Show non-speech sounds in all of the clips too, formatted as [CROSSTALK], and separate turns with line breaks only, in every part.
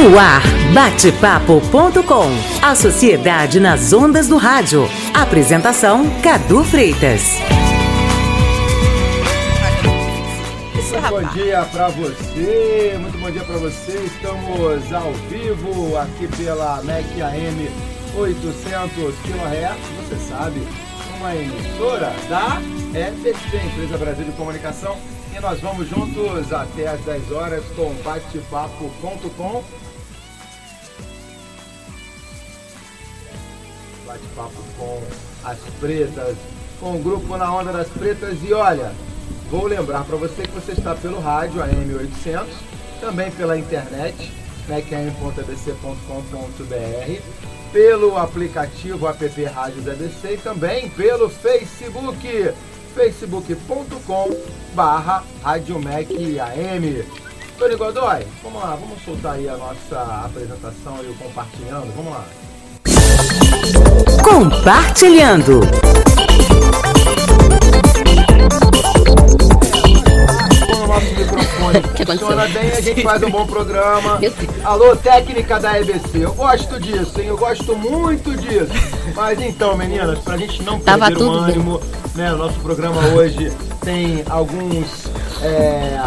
No ar, batepapo.com. A sociedade nas ondas do rádio. Apresentação Cadu Freitas.
Muito bom dia para você, muito bom dia para você. Estamos ao vivo aqui pela MEC AM 800 kHz, você sabe, uma emissora da EBC, Empresa Brasil de Comunicação. E nós vamos juntos até às 10 horas com batepapo.com. Bate-papo com as pretas, com o grupo Na Onda das Pretas. E olha, vou lembrar para você que você está pelo rádio AM 800, também pela internet, mecam.abc.com.br, pelo aplicativo app Rádio ABC e também pelo Facebook facebook.com barra AM. Tony Godoy, vamos lá, vamos soltar aí a nossa apresentação e o compartilhando, vamos lá.
Compartilhando.
Quando o nosso microfone funciona bem, a gente [LAUGHS] faz um bom programa. Alô, técnica da EBC, eu gosto disso, hein? Eu gosto muito disso. Mas então, meninas, pra gente não
Tava
perder o
bem.
ânimo, né? O nosso programa hoje tem alguns. é,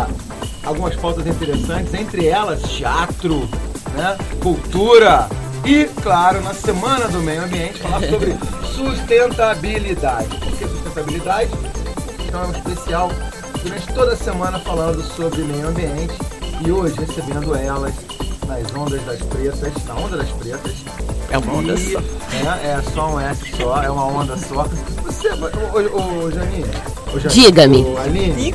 algumas pautas interessantes, entre elas teatro, né? Cultura e, claro, na semana do meio ambiente, falar sobre sustentabilidade. Por que sustentabilidade? Então é um especial durante toda a semana falando sobre meio ambiente e hoje recebendo elas nas ondas das pretas, na onda das pretas.
É uma onda
E,
só.
É, é só um S só, é uma onda só. Você, ô, ô, ô Janine,
Diga-me.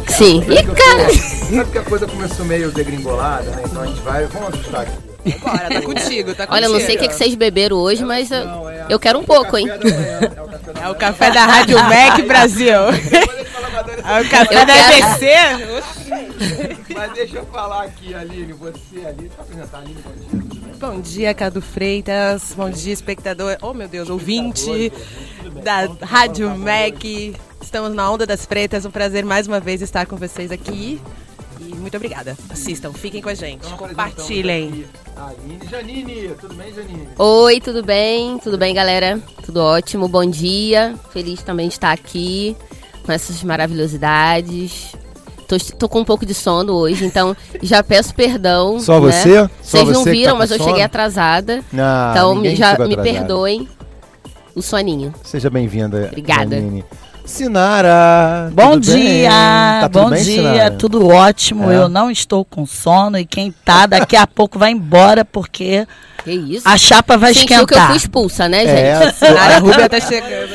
Sim.
sabe que eu
Ih, cara.
tô- Sabe que a coisa começou meio degringolada, né? Então a gente vai, vamos ajustar aqui.
Bora, tá contigo, tá contigo.
Olha, eu não sei o que, que vocês beberam hoje, mas eu,
Não, é
eu quero um
é
pouco, hein?
é o café da
É café da Rádio Mac Brasil. É o café
Eu
da
quero-
ABC.
Mas deixa eu falar aqui, Aline, você ali, deixa eu apresentar a Aline, bom dia, tudo bem?
Bom dia, Cadu Freitas. Bom dia, espectador. Oh, meu Deus, ouvinte da Rádio Mac. Estamos na Onda das Pretas. Um prazer mais uma vez estar com vocês aqui. Muito obrigada. Assistam, fiquem com a gente.
Então,
Compartilhem.
Aline, Janine, tudo bem, Janine?
Oi, tudo bem? Tudo bem, galera? Tudo ótimo, bom dia. Feliz também de estar aqui com essas maravilhosidades. Tô, tô com um pouco de sono hoje, então [LAUGHS] já peço perdão.
Só
né?
você? Só
Vocês não
você que
viram,
tá
mas eu
sono?
cheguei atrasada.
Ah,
então já me
atrasado.
perdoem o soninho.
Seja bem-vinda.
Obrigada.
Janine. Sinara.
Bom dia,
Tá tudo
bom
bem,
dia,
Sinara?
tudo ótimo.
É.
Eu não estou com sono e quem tá daqui a pouco vai embora porque
Que isso?
a chapa vai
Sentiu que eu
esquentar.
fui expulsa, né, gente?
É,
Sinara Rubia tá chegando.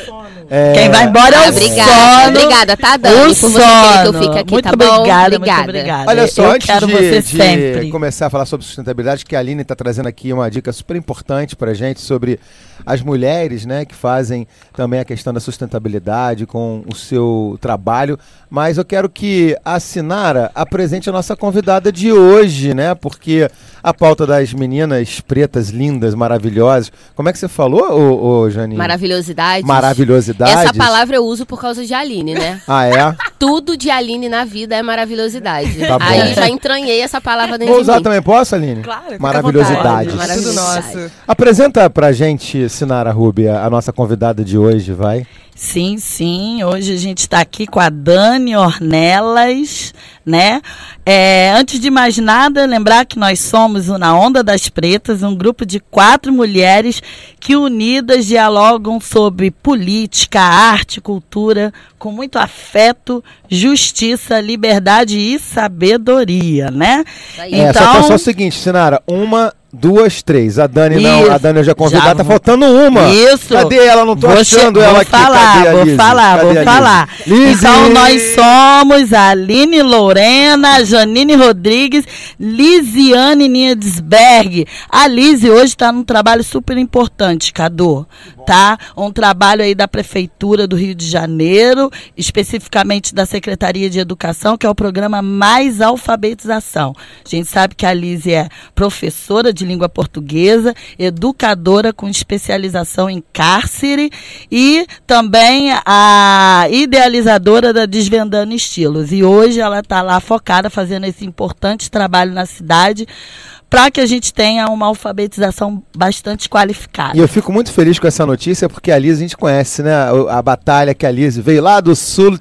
é,
Quem vai embora é
Ah,
o
obrigada,
sono.
obrigada, tá, Dani,
o
por você que eu fique aqui,
muito
tá bom?
obrigada,
Obrigada.
muito obrigada.
Olha só,
eu
antes
quero
de,
você
de
sempre.
começar a falar sobre sustentabilidade, que a Aline está trazendo aqui uma dica super importante para gente sobre as mulheres, né, que fazem também a questão da sustentabilidade com o seu trabalho. Mas eu quero que a Sinara apresente a nossa convidada de hoje, né, porque a pauta das meninas pretas, lindas, maravilhosas. Como é que você falou, ô, ô Janine?
Maravilhosidades.
Maravilhosidades.
Essa palavra eu uso por causa de Aline, né? [LAUGHS]
Ah, é?
Tudo de Aline na vida é maravilhosidade.
Tá bom.
Aí já entranhei essa palavra dentro
Vou
de
usar
mim.
também, posso, Aline?
Claro,
Maravilhosidades.
vontade. Tudo
Maravilhosidade.
nosso.
Apresenta pra gente, Sinara Rubia, a nossa convidada de hoje, vai.
Sim, sim. Hoje a gente está aqui com a Dani Ornelas, né? É, antes de mais nada, lembrar que nós somos o Na Onda das Pretas, um grupo de quatro mulheres que unidas dialogam sobre política, arte, cultura, com muito afeto, justiça, liberdade e sabedoria, né?
Aí.
É, só
Então-
que é só o seguinte, Sinara, uma, duas, três. A Dani não,
Isso.
a Dani eu já convidada,
Já
tá
vou-
faltando uma.
Isso.
Cadê ela? Não tô
Vou
achando
che-
ela
vou
aqui.
falar,
Cadê a
vou falar,
Cadê
vou
a Lizzy?
falar. Então nós somos a Aline Lorena, Janine Rodrigues, Lisiane Niedesberg. A Lise hoje está num trabalho super importante, Cadu. Tá? Um trabalho aí da Prefeitura do Rio de Janeiro, especificamente da Secretaria de Educação, que é o programa Mais Alfabetização. A gente sabe que a Lise é professora de língua portuguesa, educadora com especialização em cárcere e também a idealizadora da Desvendando Estilos. E hoje ela está lá focada fazendo esse importante trabalho na cidade para que a gente tenha uma alfabetização bastante qualificada.
E eu fico muito feliz com essa notícia porque a Liz a gente conhece, né? A, a batalha que a Liz veio lá do sul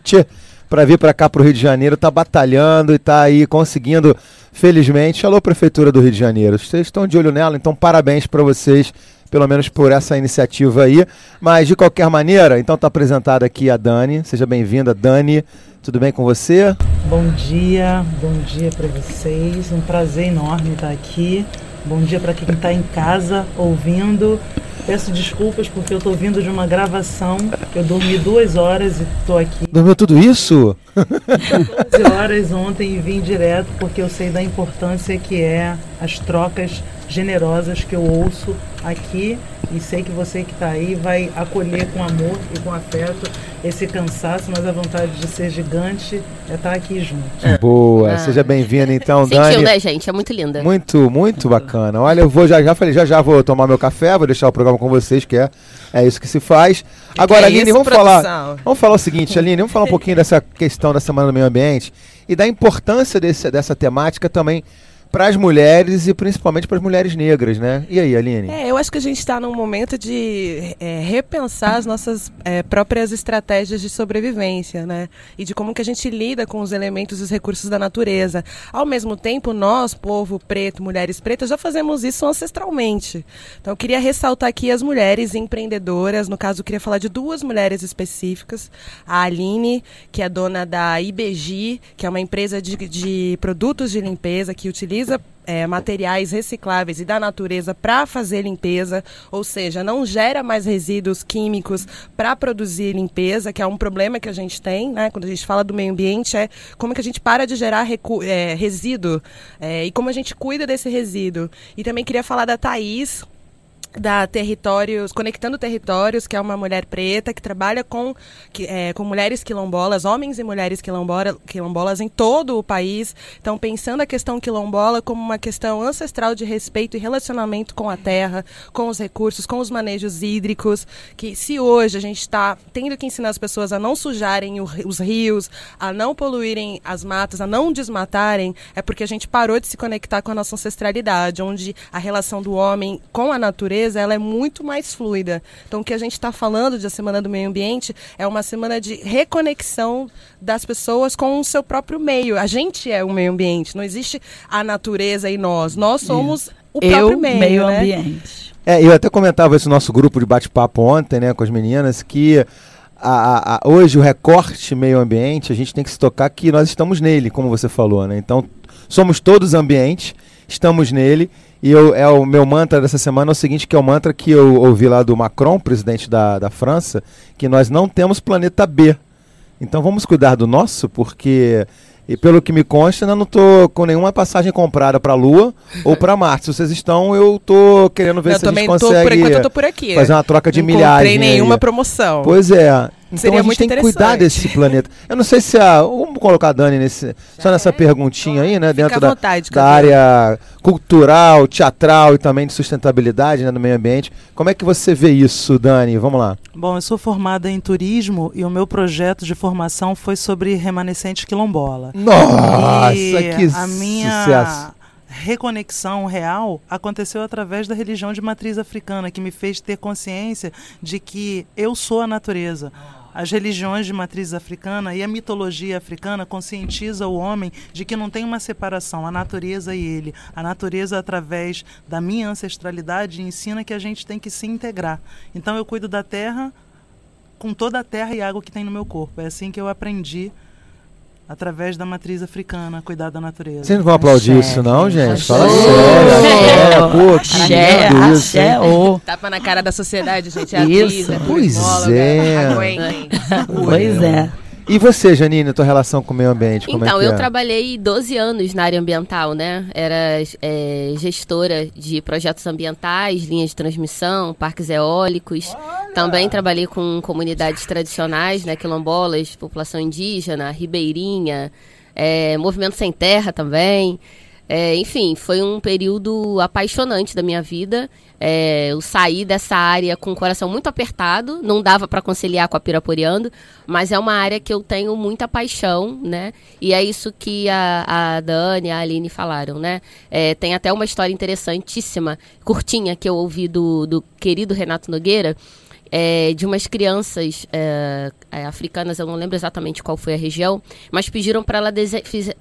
para vir para cá para o Rio de Janeiro, tá batalhando e tá aí conseguindo, felizmente. Alô, Prefeitura do Rio de Janeiro, vocês estão de olho nela, então parabéns para vocês pelo menos por essa iniciativa aí. Mas de qualquer maneira, então está apresentada aqui a Dani. Seja bem-vinda, Dani. Tudo bem com você?
Bom dia, bom dia para vocês. Um prazer enorme estar aqui. Bom dia para quem está em casa ouvindo. Peço desculpas porque eu estou vindo de uma gravação. Eu dormi duas horas e estou aqui.
Dormiu tudo isso?
12 horas ontem e vim direto porque eu sei da importância que é as trocas generosas que eu ouço aqui e sei que você que está aí vai acolher com amor e com afeto esse cansaço, mas a vontade de ser gigante é estar tá aqui junto.
Boa, ah. seja bem-vinda então,
Sentiu,
Dani.
né, gente? É muito linda.
Muito, muito bacana. Olha, eu vou já já falei, já já vou tomar meu café, vou deixar o programa com vocês, que é, é isso que se faz. Agora, é Aline, isso, vamos produção? falar, vamos falar o seguinte, Aline, vamos falar um pouquinho dessa questão da Semana do Meio Ambiente e da importância desse, dessa temática também para as mulheres e principalmente para as mulheres negras, né? E aí, Aline?
É, eu acho que a gente está num momento de é, repensar as nossas é, próprias estratégias de sobrevivência, né? E de como que a gente lida com os elementos e os recursos da natureza. Ao mesmo tempo, nós, povo preto, mulheres pretas, já fazemos isso ancestralmente. Então, eu queria ressaltar aqui as mulheres empreendedoras. No caso, eu queria falar de duas mulheres específicas. A Aline, que é dona da IBG, que é uma empresa de, de produtos de limpeza que utiliza utiliza é, materiais recicláveis e da natureza para fazer limpeza, ou seja, não gera mais resíduos químicos para produzir limpeza, que é um problema que a gente tem, né? Quando a gente fala do meio ambiente, é como que a gente para de gerar é, resíduo é, e como a gente cuida desse resíduo. E também queria falar da Thaís, da Territórios, Conectando Territórios, que é uma mulher preta que trabalha com, que, é, com mulheres quilombolas, homens e mulheres quilombola, quilombolas em todo o país. Então, pensando a questão quilombola como uma questão ancestral de respeito e relacionamento com a terra, com os recursos, com os manejos hídricos, que se hoje a gente está tendo que ensinar as pessoas a não sujarem o, os rios, a não poluírem as matas, a não desmatarem, é porque a gente parou de se conectar com a nossa ancestralidade, onde a relação do homem com a natureza natureza ela é muito mais fluida. Então, o que a gente está falando de a Semana do Meio Ambiente é uma semana de reconexão das pessoas com o seu próprio meio. A gente é o meio ambiente, não existe a natureza e nós. Nós somos o próprio
Eu,
meio,
meio
né?
ambiente.
É, eu até comentava isso no nosso grupo de bate-papo ontem, né, com as meninas, que a, a, hoje o recorte meio ambiente, a gente tem que se tocar que nós estamos nele, como você falou, né? Então, somos todos ambientes, estamos nele e eu, é o meu mantra dessa semana é o seguinte, que é o mantra que eu ouvi lá do Macron, presidente da, da França, que nós não temos planeta B. Então vamos cuidar do nosso, porque e pelo que me consta, eu não estou com nenhuma passagem comprada para a Lua ou para Marte. Se vocês estão, eu estou querendo ver eu se a gente consegue
tô por enquanto eu tô por aqui.
fazer uma troca de não milhagem.
Não nenhuma aí. promoção.
Pois é. Então Seria a gente tem que cuidar desse planeta. Eu não sei se a. Vamos colocar a Dani nesse, só nessa é, perguntinha aí, né? Dentro da, vontade, da área cultural, teatral e também de sustentabilidade né, no meio ambiente. Como é que você vê isso, Dani? Vamos lá.
Bom, eu sou formada em turismo e o meu projeto de formação foi sobre remanescente quilombola.
Nossa, e que a minha sucesso
reconexão real aconteceu através da religião de matriz africana, que me fez ter consciência de que eu sou a natureza as religiões de matriz africana e a mitologia africana conscientiza o homem de que não tem uma separação, a natureza e ele. A natureza, através da minha ancestralidade, ensina que a gente tem que se integrar. Então eu cuido da terra com toda a terra e água que tem no meu corpo. É assim que eu aprendi através da matriz africana, cuidar da natureza.
Vocês não vão aplaudir isso não, gente? Fala sério. Pô, que lindo isso.
Oh. Tapa na cara da sociedade, gente. É
isso. Pois é.
Pois é.
E você, Janine, tua relação com o meio ambiente? É
então,
é
eu trabalhei 12 anos na área ambiental, né? Era é, gestora de projetos ambientais, linhas de transmissão, parques eólicos. Olha. Também trabalhei com comunidades tradicionais, né? Quilombolas, população indígena, ribeirinha, é, movimento sem terra também. É, enfim, foi um período apaixonante da minha vida. É, eu saí dessa área com o coração muito apertado, não dava para conciliar com a Piraporeando, mas é uma área que eu tenho muita paixão, né? E é isso que a, a Dani e a Aline falaram, né? É, tem até uma história interessantíssima, curtinha, que eu ouvi do, do querido Renato Nogueira, é, de umas crianças é, é, africanas, eu não lembro exatamente qual foi a região, mas pediram para ela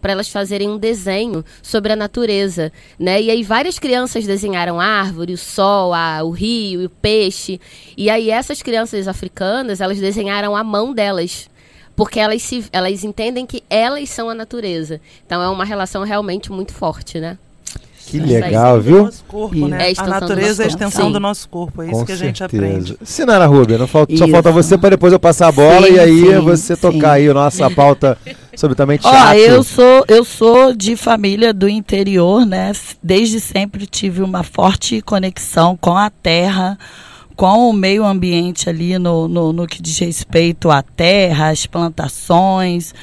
elas fazerem um desenho sobre a natureza, né? E aí várias crianças desenharam a árvore, o sol, a, o rio, o peixe. E aí essas crianças africanas, elas desenharam a mão delas, porque elas, se, elas entendem que elas são a natureza. Então é uma relação realmente muito forte, né?
Que legal, viu?
Corpo, né? é a, a natureza é a extensão Sim. do nosso corpo, é isso
Com
que a
gente
certeza. aprende.
Sinara Rubia, não falta, só falta você para depois eu passar a bola sim, e aí sim, você sim. tocar aí a nossa pauta sobre também teatro. [LAUGHS]
Ó, eu sou, eu sou de família do interior, né? Desde sempre tive uma forte conexão com a terra, com o meio ambiente ali no, no, no, que diz respeito à terra, às plantações,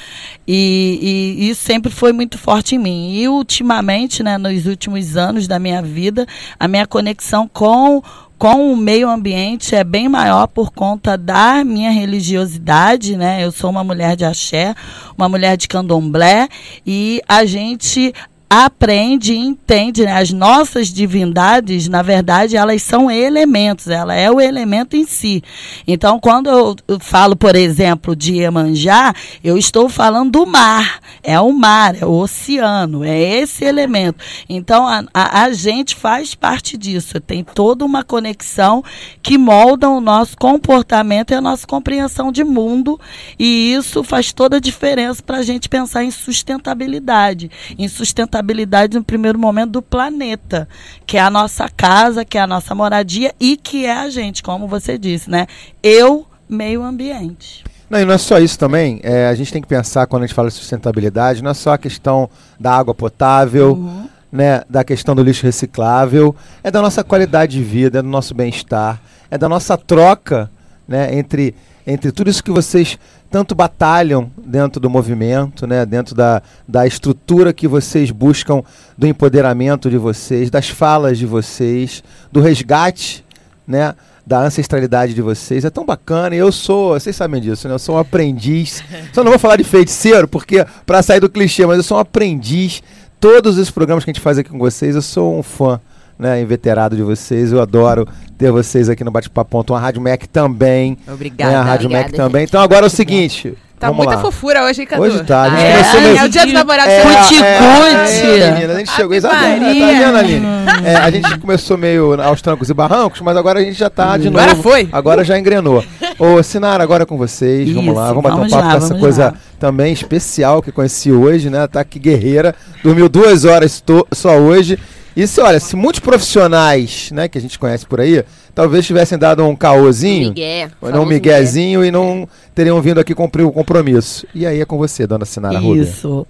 e, e, isso sempre foi muito forte em mim. E ultimamente, né, nos últimos anos da minha vida, a minha conexão com com o meio ambiente é bem maior por conta da minha religiosidade, né? Eu sou uma mulher de axé, uma mulher de candomblé e a gente aprende e entende, né? As nossas divindades, na verdade, elas são elementos, ela é o elemento em si. Então, quando eu, falo, por exemplo, de Iemanjá, eu estou falando do mar. É o mar, é o oceano, é esse elemento. Então, a, a, a gente faz parte disso, tem toda uma conexão que molda o nosso comportamento e a nossa compreensão de mundo, e isso faz toda a diferença para a gente pensar em sustentabilidade, em sustentabilidade sustentabilidade no primeiro momento do planeta, que é a nossa casa, que é a nossa moradia e que é a gente, como você disse, né? Eu, meio ambiente.
Não, e não é só isso também. É, a gente tem que pensar quando a gente fala de sustentabilidade, não é só a questão da água potável, uhum. né, da questão do lixo reciclável, é da nossa qualidade de vida, é do nosso bem-estar, é da nossa troca, né, entre entre tudo isso que vocês tanto batalham dentro do movimento, né, dentro da, da estrutura que vocês buscam do empoderamento de vocês, das falas de vocês, do resgate, né, da ancestralidade de vocês. É tão bacana. E eu sou, vocês sabem disso, né? Eu sou um aprendiz. Só não vou falar de feiticeiro, porque para sair do clichê, mas eu sou um aprendiz. Todos os programas que a gente faz aqui com vocês, eu sou um fã né, inveterado de vocês. Eu adoro ter vocês aqui no Bate-Papo. A Rádio Mac também.
Obrigada.
Né, a Rádio Mac também. Então agora é o seguinte.
Tá
Vamos
muita
lá.
fofura hoje, hein, Cadu?
Hoje tá. A gente
É,
começou meio...
É o dia dos namorados.
É,
Cuti,
é, é, menina, a gente chegou exatamente. Tá
Maria.
vendo, Aline? É, a gente começou meio aos trancos e barrancos, mas agora a gente já tá de novo.
Agora foi.
Agora já engrenou. Ô, Sinara, agora é com vocês. vamos
Isso,
lá, vamos bater um
vamos
papo
lá,
com essa
vamos
coisa
lá.
também especial que conheci hoje, né? Tá aqui guerreira. Dormiu duas horas só hoje. E se, olha, se muitos profissionais, né, que a gente conhece por aí, talvez tivessem dado um caôzinho,
Miguel.
um miguezinho e não teriam vindo aqui cumprir o compromisso. E aí é com você, dona Sinara Rubia.
Isso.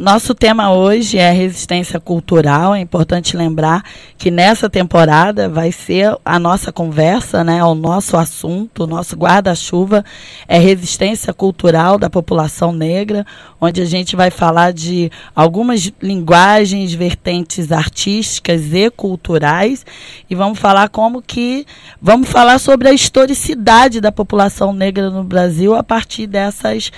Nosso tema hoje é resistência cultural. É importante lembrar que nessa temporada vai ser a nossa conversa, né? O nosso assunto, o nosso guarda-chuva é resistência cultural da população negra, onde a gente vai falar de algumas linguagens, vertentes artísticas e culturais e vamos falar como que vamos falar sobre a historicidade da população negra no Brasil a partir dessas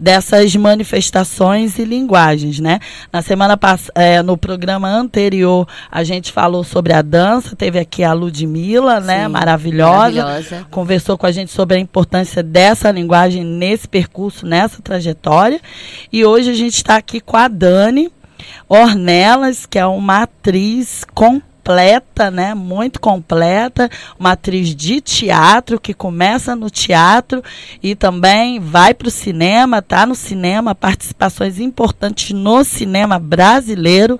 dessas manifestações e linguagens, né? Na semana passada, no programa anterior, a gente falou sobre a dança, teve aqui a Ludmilla, né?
Sim,
Maravilhosa.
maravilhosa.
Conversou com a gente sobre a importância dessa linguagem nesse percurso, nessa trajetória. E hoje a gente está aqui com a Dani Ornelas, que é uma atriz completa, né? Muito completa, uma atriz de teatro que começa no teatro e também vai para o cinema, tá no cinema, participações importantes no cinema brasileiro,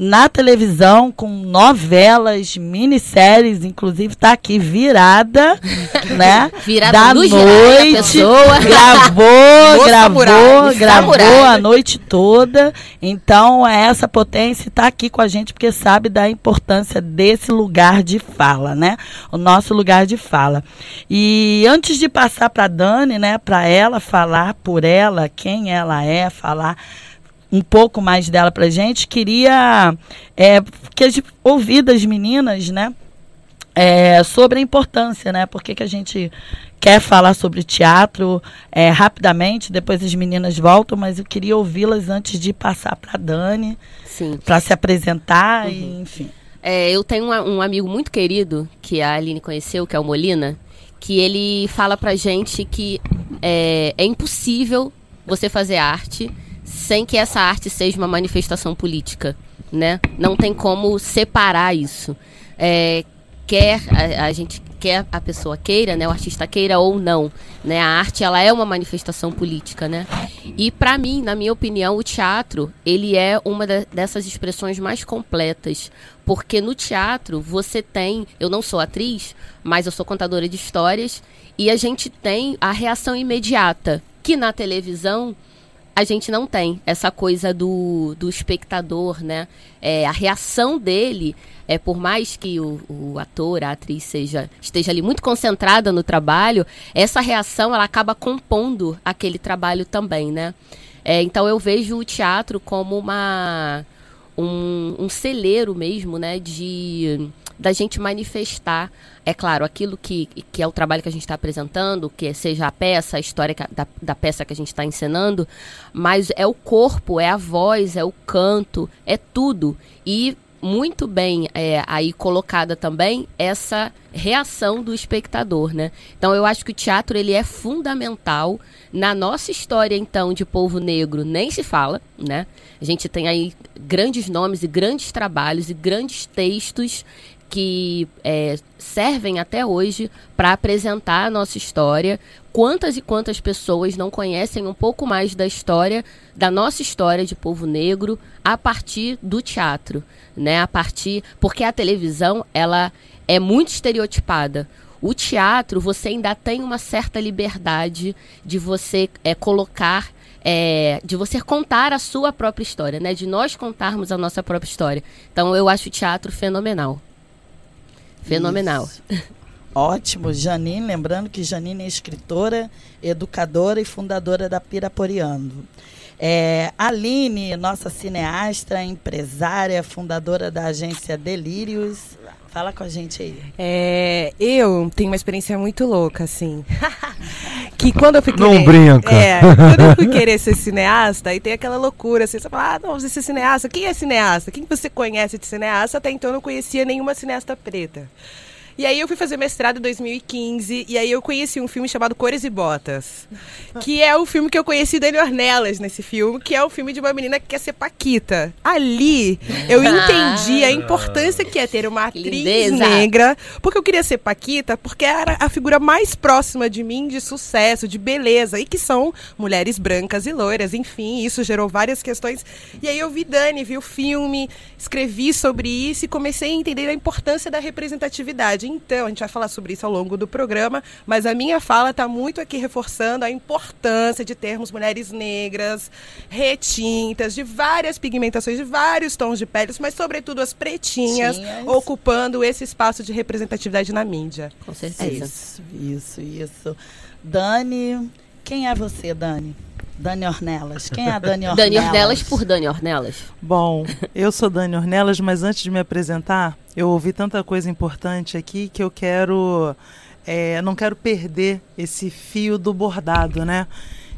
na televisão com novelas, minisséries, inclusive está aqui virada, [LAUGHS] né?
Virada
da noite, [LAUGHS] gravou, gravou,
samurai,
gravou
samurai.
a noite toda. Então, é essa potência está aqui com a gente porque sabe da importância desse lugar de fala, né? O nosso lugar de fala. E antes de passar para Dani, né, para ela falar por ela, quem ela é, falar um pouco mais dela pra gente, queria é, que a gente ouvir das meninas, né? É, sobre a importância, né? Por que, que a gente quer falar sobre teatro é, rapidamente, depois as meninas voltam, mas eu queria ouvi-las antes de passar para Dani,
Sim.
para se apresentar uhum. e enfim.
É, eu tenho um, um, amigo muito querido que a Aline conheceu, que é o Molina, que ele fala pra gente que é, é impossível você fazer arte sem que essa arte seja uma manifestação política, né? Não tem como separar isso. É, quer a, a, gente quer a pessoa queira, né, o artista queira ou não, né? A arte ela é uma manifestação política, né? E para mim, na minha opinião, o teatro ele é uma da, dessas expressões mais completas, porque no teatro você tem, eu não sou atriz, mas eu sou contadora de histórias e a gente tem a reação imediata que na televisão a gente não tem essa coisa do, do espectador, né? É, a reação dele, é por mais que o, o, ator, a atriz seja esteja ali muito concentrada no trabalho, essa reação ela acaba compondo aquele trabalho também, né? É, então eu vejo o teatro como uma um, um celeiro mesmo, né? De da gente manifestar, é claro, aquilo que, que é o trabalho que a gente está apresentando, que seja a peça, a história da, da peça que a gente está encenando, mas é o corpo, é a voz, é o canto, é tudo. E muito bem é, aí colocada também essa reação do espectador, né? Então eu acho que o teatro ele é fundamental na nossa história então de povo negro nem se fala, né? A gente tem aí grandes nomes e grandes trabalhos e grandes textos que é, servem até hoje para apresentar a nossa história. Quantas e quantas pessoas não conhecem um pouco mais da história, da nossa história de povo negro, a partir do teatro, né? A partir porque a televisão ela é muito estereotipada. O teatro você ainda tem uma certa liberdade de você é, colocar é, de você contar a sua própria história, né? De nós contarmos a nossa própria história. Então eu acho o teatro fenomenal. Fenomenal.
Isso. Ótimo, Janine. Lembrando que Janine é escritora, educadora e fundadora da Piraporeando. É, Aline, nossa cineasta, empresária, fundadora da agência Delírios. Fala com a gente aí.
É, eu tenho uma experiência muito louca, assim. [LAUGHS] que quando eu fui querer.
Não brinca.
É, quando eu fui [LAUGHS] querer ser cineasta, aí tem aquela loucura, assim, você fala, ah, não, você ser cineasta, quem é cineasta? Quem você conhece de cineasta? Até então eu não conhecia nenhuma cineasta preta. E aí eu fui fazer mestrado em 2015 e aí eu conheci um filme chamado Cores e Botas, que é o filme que eu conheci Dani Ornelas nesse filme, que é o filme de uma menina que quer ser paquita. Ali eu entendi a importância que é ter uma atriz negra, porque eu queria ser paquita, porque era a figura mais próxima de mim de sucesso, de beleza, e que são mulheres brancas e loiras, enfim, isso gerou várias questões. E aí eu vi Dani, vi o filme, escrevi sobre isso e comecei a entender a importância da representatividade. Então, a gente vai falar sobre isso ao longo do programa, mas a minha fala está muito aqui reforçando a importância de termos mulheres negras, retintas, de várias pigmentações, de vários tons de pele, mas sobretudo as pretinhas, Tinhas. ocupando esse espaço de representatividade na mídia.
Com certeza.
Isso, isso, isso. Dani, quem é você, Dani? Dani Ornelas. Quem é a Dani Ornelas?
Dani Ornelas por Dani Ornelas.
Bom, eu sou Dani Ornelas, mas antes de me apresentar, eu ouvi tanta coisa importante aqui que eu quero. É, não quero perder esse fio do bordado, né?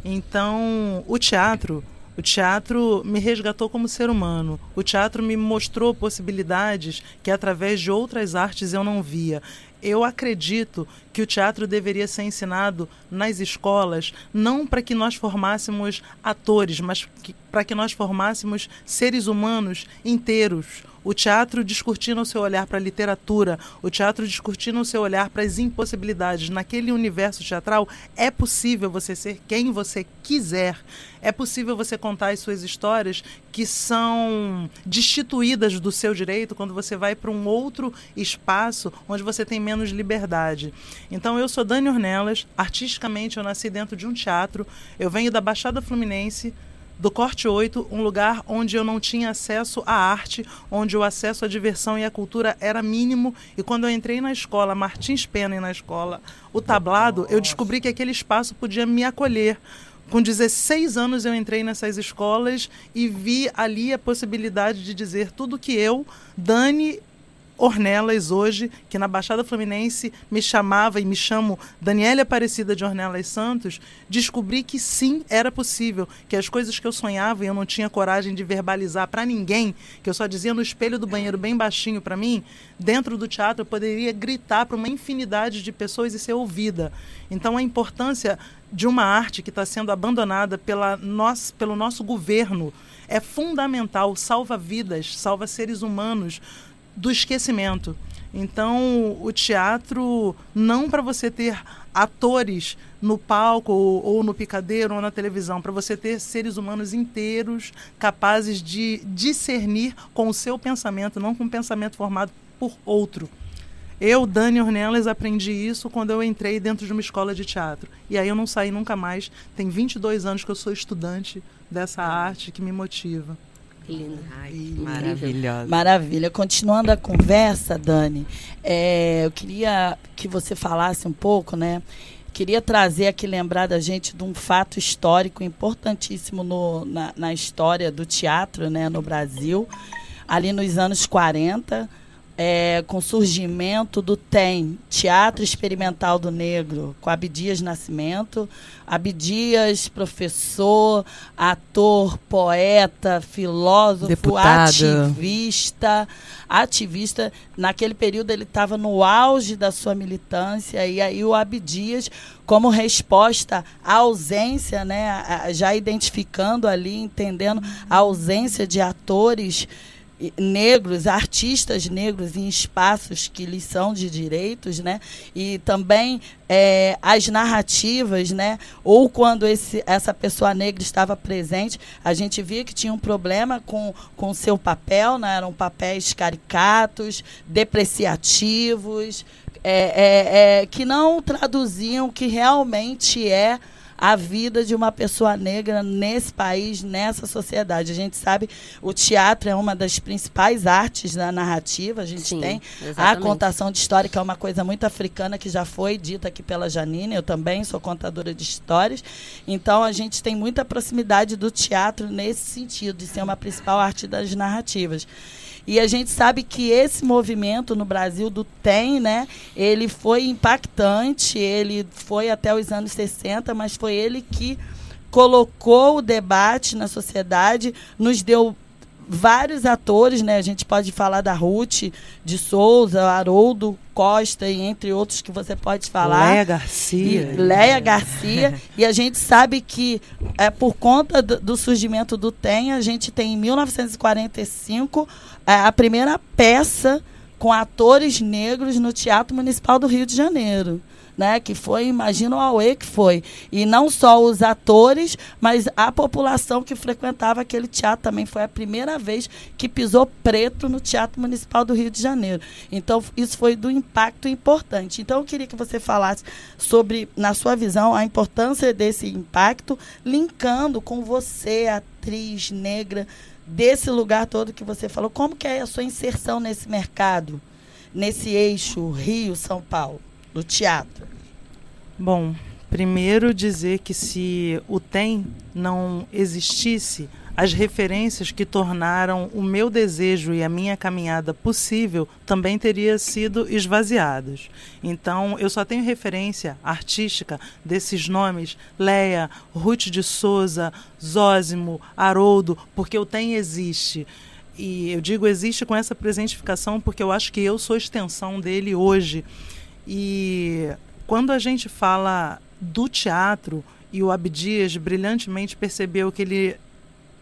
Então, o teatro. O teatro me resgatou como ser humano. O teatro me mostrou possibilidades que através de outras artes eu não via eu acredito que o teatro deveria ser ensinado nas escolas, não para que nós formássemos atores, mas para que nós formássemos seres humanos inteiros. O teatro discutindo o seu olhar para a literatura, o teatro discutindo o seu olhar para as impossibilidades. Naquele universo teatral, é possível você ser quem você quiser. É possível você contar as suas histórias que são destituídas do seu direito quando você vai para um outro espaço onde você tem menos liberdade. Então, eu sou Dani Ornelas. Artisticamente, eu nasci dentro de um teatro. Eu venho da Baixada Fluminense do Corte 8, um lugar onde eu não tinha acesso à arte, onde o acesso à diversão e à cultura era mínimo. E quando eu entrei na escola Martins Pena e na escola O Tablado, eu descobri que aquele espaço podia me acolher Com 16 anos eu entrei nessas escolas e vi ali a possibilidade de dizer tudo que eu, Dani Ornelas hoje, que na Baixada Fluminense me chamava e me chamo Daniela Aparecida de Ornelas Santos, descobri que sim, era possível, que as coisas que eu sonhava e eu não tinha coragem de verbalizar para ninguém, que eu só dizia no espelho do banheiro bem baixinho para mim, dentro do teatro eu poderia gritar para uma infinidade de pessoas e ser ouvida. Então a importância de uma arte que está sendo abandonada pela nós, pelo nosso governo é fundamental, salva vidas, salva seres humanos do esquecimento. Então, o teatro, não para você ter atores no palco ou, ou, no picadeiro ou na televisão, para você ter seres humanos inteiros capazes de discernir com o seu pensamento, não com o pensamento formado por outro. Eu, Dani Ornelas, aprendi isso quando eu entrei dentro de uma escola de teatro. E aí eu não saí nunca mais. Tem 22 anos que eu sou estudante dessa arte que me motiva.
Que lindo.
Ai, maravilhosa.
Maravilha. Continuando a conversa, Dani, é, eu queria que você falasse um pouco, né? Queria trazer aqui, lembrar da gente de um fato histórico importantíssimo no, na, na história do teatro né, no Brasil. Ali nos anos 40, é, com o surgimento do TEM, Teatro Experimental do Negro, com Abdias Nascimento. Abdias, professor, ator, poeta, filósofo,
Deputado.
ativista. Ativista. Naquele período ele estava no auge da sua militância, e aí o Abdias, como resposta à ausência, né, já identificando ali, entendendo a ausência de atores negros, artistas negros em espaços que lhes são de direitos, né? E também é, as narrativas, né? Ou quando esse, essa pessoa negra estava presente, a gente via que tinha um problema com com seu papel, né? Eram papéis caricatos, depreciativos, é, é, é, que não traduziam o que realmente é a vida de uma pessoa negra nesse país, nessa sociedade. A gente sabe o teatro é uma das principais artes da narrativa. A gente
Sim,
tem a
exatamente.
contação de história, que é uma coisa muito africana, que já foi dita aqui pela Janine. Eu também sou contadora de histórias. Então, a gente tem muita proximidade do teatro nesse sentido, de ser uma principal arte das narrativas. E a gente sabe que esse movimento no Brasil do TEM, né, ele foi impactante, ele foi até os anos 60, mas foi ele que colocou o debate na sociedade, nos deu vários atores, né? A gente pode falar da Ruth de Souza, Haroldo Costa e entre outros que você pode falar. E
Garcia.
Leia Garcia. [LAUGHS] e a gente sabe que é por conta do, do surgimento do TEM, a gente tem em 1945 é, a primeira peça com atores negros no Teatro Municipal do Rio de Janeiro. Né, que foi, imagina o Aue que foi. E não só os atores, mas a população que frequentava aquele teatro também. Foi a primeira vez que pisou preto no Teatro Municipal do Rio de Janeiro. Então, isso foi do impacto importante. Então, eu queria que você falasse sobre, na sua visão, a importância desse impacto, linkando com você, atriz negra, desse lugar todo que você falou. Como que é a sua inserção nesse mercado, nesse eixo Rio-São Paulo, do teatro?
Bom, primeiro dizer que se o TEM não existisse, as referências que tornaram o meu desejo e a minha caminhada possível também teria sido esvaziadas. Então, eu só tenho referência artística desses nomes: Leia, Ruth de Souza, Zósimo, Haroldo, porque o TEM existe. E eu digo existe com essa presentificação porque eu acho que eu sou extensão dele hoje. E quando a gente fala do teatro, e o Abdias brilhantemente percebeu que ele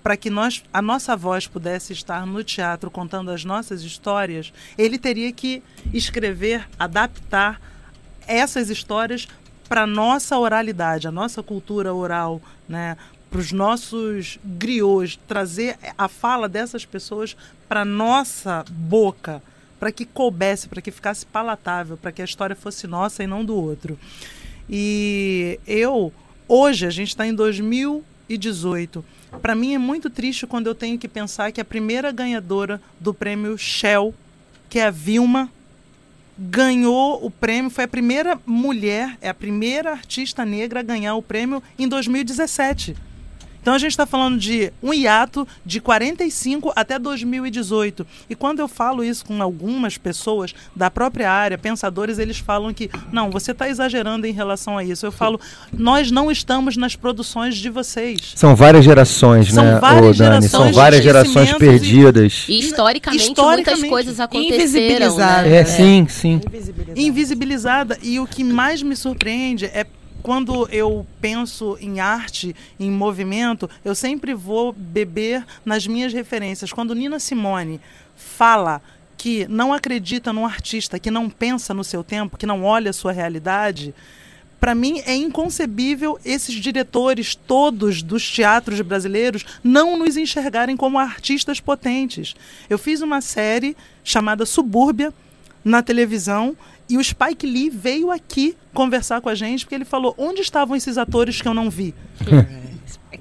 para que nós a nossa voz pudesse estar no teatro contando as nossas histórias, ele teria que escrever, adaptar essas histórias para nossa oralidade, a nossa cultura oral, né? Para os nossos griots, trazer a fala dessas pessoas para nossa boca, para que coubesse, para que ficasse palatável, para que a história fosse nossa e não do outro. E eu, hoje, a gente está em 2018. Para mim é muito triste quando eu tenho que pensar que a primeira ganhadora do prêmio Shell, que é a Vilma, ganhou o prêmio, foi a primeira mulher, é a primeira artista negra a ganhar o prêmio em 2017. Então a gente está falando de um hiato de 45 até 2018. E quando eu falo isso com algumas pessoas da própria área, pensadores, eles falam que não, você está exagerando em relação a isso. Eu falo, nós não estamos nas produções de vocês.
São várias gerações,
São
né,
várias
ô, Dani?
gerações
São várias gerações
e-
perdidas.
E historicamente,
Historicamente,
muitas coisas aconteceram.
invisibilizado.
Né?
É, sim, sim.
invisibilizada. E o que mais me surpreende é quando eu penso em arte, em movimento, eu sempre vou beber nas minhas referências. Quando Nina Simone fala que não acredita num artista que não pensa no seu tempo, que não olha a sua realidade, para mim é inconcebível esses diretores todos dos teatros brasileiros não nos enxergarem como artistas potentes. Eu fiz uma série chamada Subúrbia na televisão e o Spike Lee veio aqui conversar com a gente porque ele falou: onde estavam esses atores que eu não vi? [LAUGHS]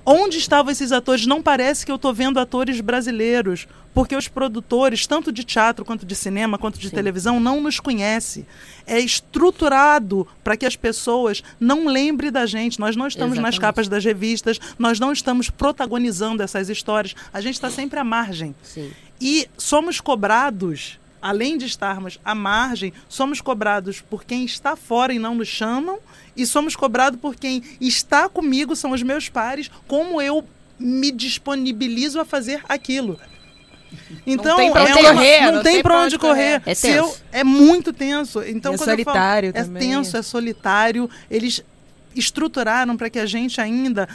Onde estavam esses atores? Não parece que eu estou vendo atores brasileiros, porque os produtores, tanto de teatro quanto de cinema, quanto de televisão, não nos conhecem. É estruturado para que as pessoas não lembrem da gente. Nós não estamos nas
Exatamente.
capas das revistas, nós não estamos protagonizando essas histórias. A gente está sempre à margem.
Sim.
E somos cobrados, além de estarmos à margem, somos cobrados por quem está fora e não nos chamam, e somos cobrados por quem está comigo, são os meus pares, como eu me disponibilizo a fazer aquilo. Então,
tem pra
é
onde
uma-
correr,
não,
não
tem para onde correr.
É
Se
tenso.
eu- é muito tenso. Então,
é
eu falo-
solitário
é tenso, é solitário. Eles estruturaram para que a gente ainda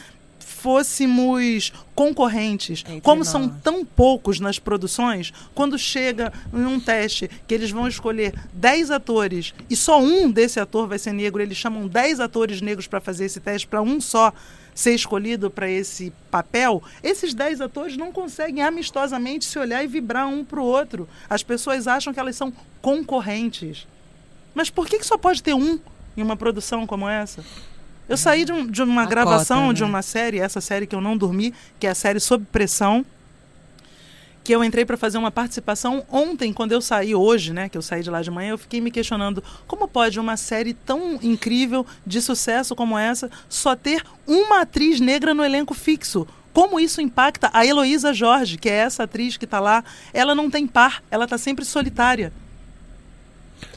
fôssemos concorrentes.
Entre
Como
nós.
são tão poucos nas produções, quando chega em um teste que eles vão escolher 10 atores e só um desse ator vai ser negro, eles chamam 10 atores negros para fazer esse teste para um só ser escolhido para esse papel, esses 10 atores não conseguem amistosamente se olhar e vibrar um para o outro. As pessoas acham que elas são concorrentes. Mas por que, que só pode ter um em uma produção como essa? Eu saí de, um- de uma
A
gravação
cota,
de
né?
uma série, essa série que eu não dormi, que é a série Sob Pressão, que eu entrei para fazer uma participação ontem, quando eu saí hoje, né, que eu saí de lá de manhã, eu fiquei me questionando como pode uma série tão incrível, de sucesso como essa, só ter uma atriz negra no elenco fixo? Como isso impacta a Heloísa Jorge, que é essa atriz que está lá? Ela não tem par, ela está sempre solitária.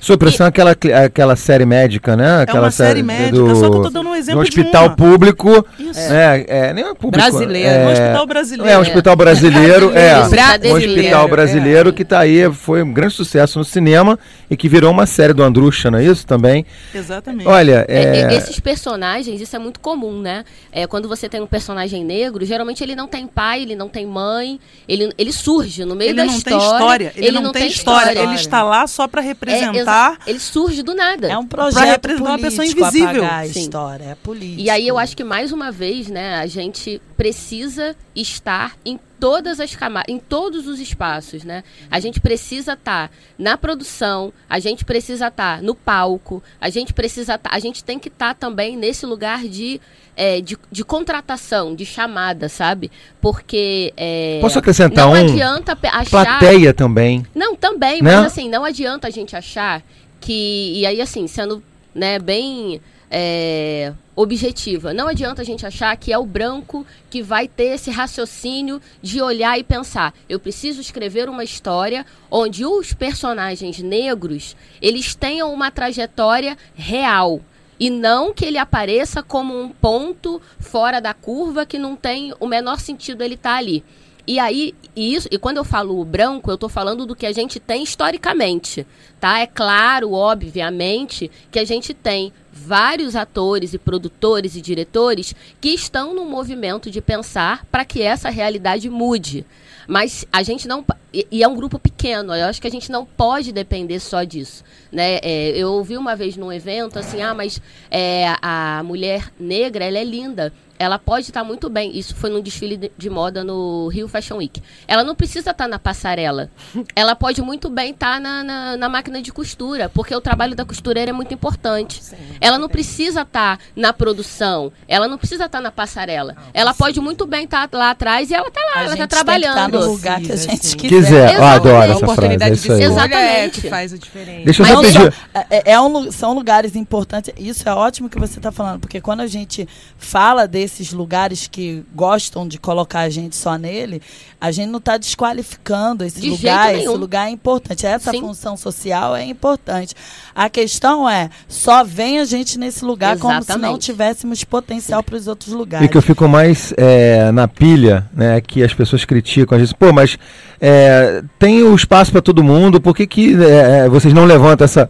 Sob pressão é aquela, aquela série médica, né? Aquela
é uma série médica, só que eu tô dando um exemplo
um
de
hospital
uma.
público.
Isso.
É, é, nem é público.
Brasileiro.
É,
Um hospital brasileiro.
É, um hospital brasileiro. é, um
Brasileiro.
hospital brasileiro
É.
que tá aí, foi um grande sucesso no cinema e que virou uma série do Andrucha, não é isso também?
Exatamente.
Olha,
É,
é,
é, esses personagens, isso é muito comum, né? É, quando você tem um personagem negro, geralmente ele não tem pai, ele não tem mãe, ele, ele surge no meio
ele
da
não
história.
tem história. Ele, não, tem história. Ele está lá só para
É,
representar.
Exa- ele surge do nada.
É um projeto
representar uma pessoa
político
invisível.
apagar a
Sim.
história, é político.
E aí eu acho que mais uma vez, né, a gente precisa estar em todas as camadas, em todos os espaços, né? A gente precisa estar na produção, a gente precisa estar no palco, a gente precisa estar, a gente tem que estar também nesse lugar de, é, de, de contratação, de chamada, sabe? Porque é,
Posso acrescentar
não
um?
adianta pe- achar
plateia também.
não, também,
Né?
mas assim, não adianta a gente achar que. E aí, assim, sendo né, bem é, objetiva, não adianta a gente achar que é o branco que vai ter esse raciocínio de olhar e pensar. Eu preciso escrever uma história onde os personagens negros eles tenham uma trajetória real. E não que ele apareça como um ponto fora da curva que não tem o menor sentido ele estar ali. E aí, e isso, e quando eu falo branco, eu estou falando do que a gente tem historicamente, tá? É claro, obviamente, que a gente tem vários atores e produtores e diretores que estão no movimento de pensar para que essa realidade mude. Mas a gente não. E, é um grupo pequeno, eu acho que a gente não pode depender só disso. Né? É, eu ouvi uma vez num evento assim: ah, mas é, a mulher negra ela é linda. Ela pode estar muito bem. Isso foi num desfile de, moda no Rio Fashion Week. Ela não precisa estar na passarela. [LAUGHS] ela pode muito bem estar na, na, na máquina de costura, porque o trabalho da costureira é muito importante. ela não precisa estar na produção. Ela não precisa estar na passarela. ela pode muito bem estar lá atrás e ela está lá,
A
ela está
gente tem que estar
trabalhando.
no lugar que a gente quiser.
Quiser, eu adoro
Exatamente.
essa frase. É
oportunidade
isso
de
aí.
Exatamente.
que faz a diferença.
Deixa eu só
só- é, é um são lugares importantes. Isso é ótimo que você está falando, porque quando a gente fala desses lugares que gostam de colocar a gente só nele, a gente não está desqualificando esse
De
lugar.
jeito
Esse lugar é importante. Essa
Sim.
função social é importante. A questão é, só vem a gente nesse lugar como se não
Exatamente.
tivéssemos potencial para os outros lugares.
E que eu fico mais é, na pilha, né? Que as pessoas criticam, às vezes, pô, mas é, tem o espaço para todo mundo, por que, que é, vocês não levantam essa.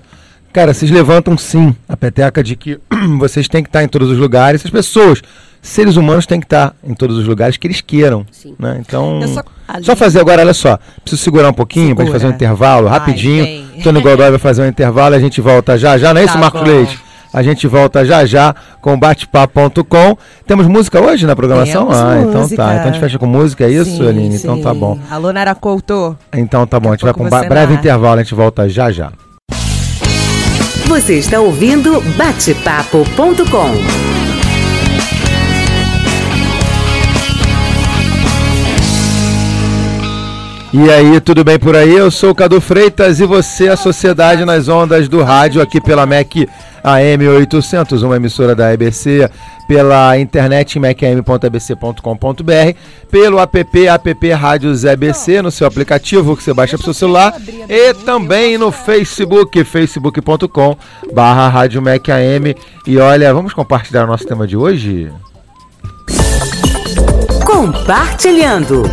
Cara, vocês levantam sim a peteca de que [CLEARS THROAT] vocês têm que estar em todos os lugares, as pessoas, seres humanos têm que estar em todos os lugares que eles queiram.
Sim.
Né? Então.
Só-
Só fazer agora, olha só. Preciso segurar um pouquinho gente fazer um intervalo rapidinho.
vem. [LAUGHS]
Tony Godoy vai fazer um intervalo e a gente volta já já. Não é isso,
Tá
Marcos
bom.
Leite? A gente volta já já com batepapo.com. Temos música hoje na programação?
Temos
ah, então
música.
tá. Então a gente fecha com música, é isso,
Sim,
Aline? Então tá
sim.
bom.
Alô, Nara Couto.
Então tá bom. A gente vai com um breve intervalo, a gente volta já já.
Você está ouvindo batepapo.com.
E aí, tudo bem por aí? Eu sou o Cadu Freitas e você, a Sociedade nas Ondas do Rádio, aqui pela MEC AM 800, uma emissora da EBC, pela internet mecam.abc.com.br, pelo app app Rádios EBC, no seu aplicativo que você baixa para o seu celular, e também no Facebook, facebook.com barra Rádio Mec AM. E olha, vamos compartilhar o nosso tema de hoje?
Compartilhando.